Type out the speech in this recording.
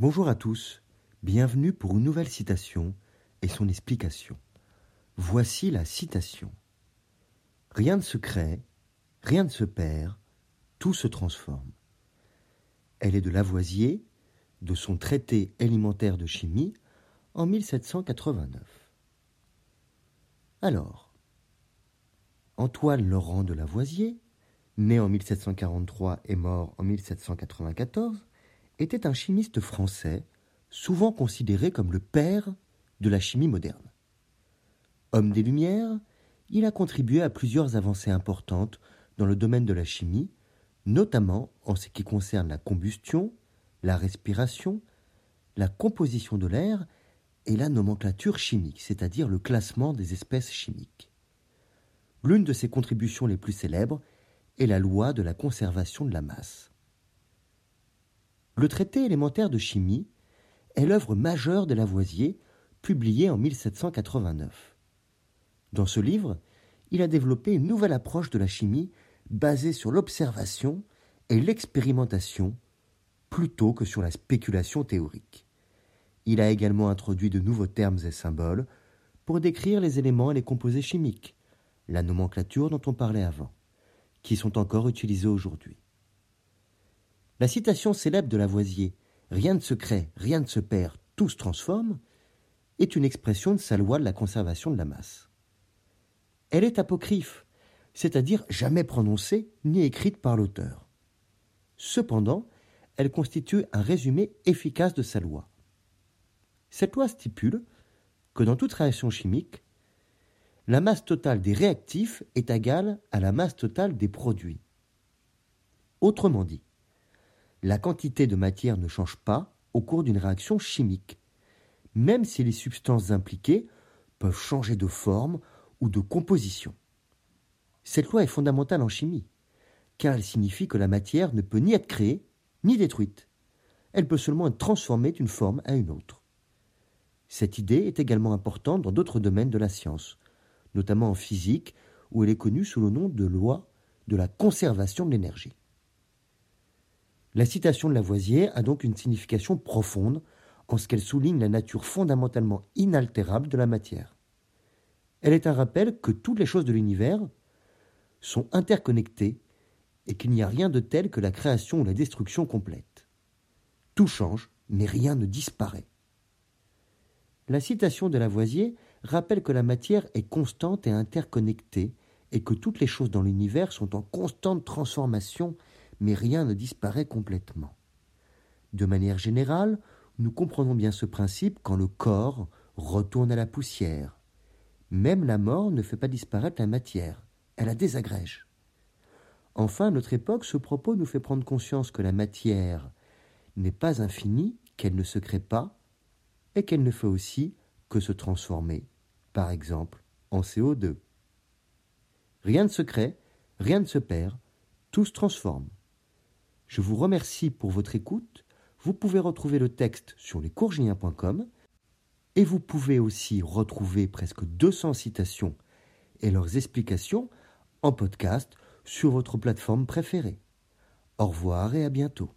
Bonjour à tous, bienvenue pour une nouvelle citation et son explication. Voici la citation. Rien ne se crée, rien ne se perd, tout se transforme. Elle est de Lavoisier, de son traité élémentaire de chimie en 1789. Alors, Antoine Laurent de Lavoisier, né en 1743 et mort en 1794, était un chimiste français, souvent considéré comme le père de la chimie moderne. Homme des Lumières, il a contribué à plusieurs avancées importantes dans le domaine de la chimie, notamment en ce qui concerne la combustion, la respiration, la composition de l'air et la nomenclature chimique, c'est-à-dire le classement des espèces chimiques. L'une de ses contributions les plus célèbres est la loi de la conservation de la masse. Le traité élémentaire de chimie est l'œuvre majeure de Lavoisier, publiée en 1789. Dans ce livre, il a développé une nouvelle approche de la chimie basée sur l'observation et l'expérimentation plutôt que sur la spéculation théorique. Il a également introduit de nouveaux termes et symboles pour décrire les éléments et les composés chimiques, la nomenclature dont on parlait avant, qui sont encore utilisés aujourd'hui. La citation célèbre de Lavoisier Rien ne se crée, rien ne se perd, tout se transforme est une expression de sa loi de la conservation de la masse. Elle est apocryphe, c'est-à-dire jamais prononcée ni écrite par l'auteur. Cependant, elle constitue un résumé efficace de sa loi. Cette loi stipule que dans toute réaction chimique, la masse totale des réactifs est égale à la masse totale des produits. Autrement dit, la quantité de matière ne change pas au cours d'une réaction chimique, même si les substances impliquées peuvent changer de forme ou de composition. Cette loi est fondamentale en chimie, car elle signifie que la matière ne peut ni être créée ni détruite. Elle peut seulement être transformée d'une forme à une autre. Cette idée est également importante dans d'autres domaines de la science, notamment en physique, où elle est connue sous le nom de loi de la conservation de l'énergie. La citation de Lavoisier a donc une signification profonde en ce qu'elle souligne la nature fondamentalement inaltérable de la matière. Elle est un rappel que toutes les choses de l'univers sont interconnectées et qu'il n'y a rien de tel que la création ou la destruction complète. Tout change, mais rien ne disparaît. La citation de Lavoisier rappelle que la matière est constante et interconnectée et que toutes les choses dans l'univers sont en constante transformation mais rien ne disparaît complètement. De manière générale, nous comprenons bien ce principe quand le corps retourne à la poussière. Même la mort ne fait pas disparaître la matière, elle la désagrège. Enfin, notre époque, ce propos nous fait prendre conscience que la matière n'est pas infinie, qu'elle ne se crée pas, et qu'elle ne fait aussi que se transformer, par exemple en CO2. Rien ne se crée, rien ne se perd, tout se transforme. Je vous remercie pour votre écoute. Vous pouvez retrouver le texte sur lescourgiens.com et vous pouvez aussi retrouver presque 200 citations et leurs explications en podcast sur votre plateforme préférée. Au revoir et à bientôt.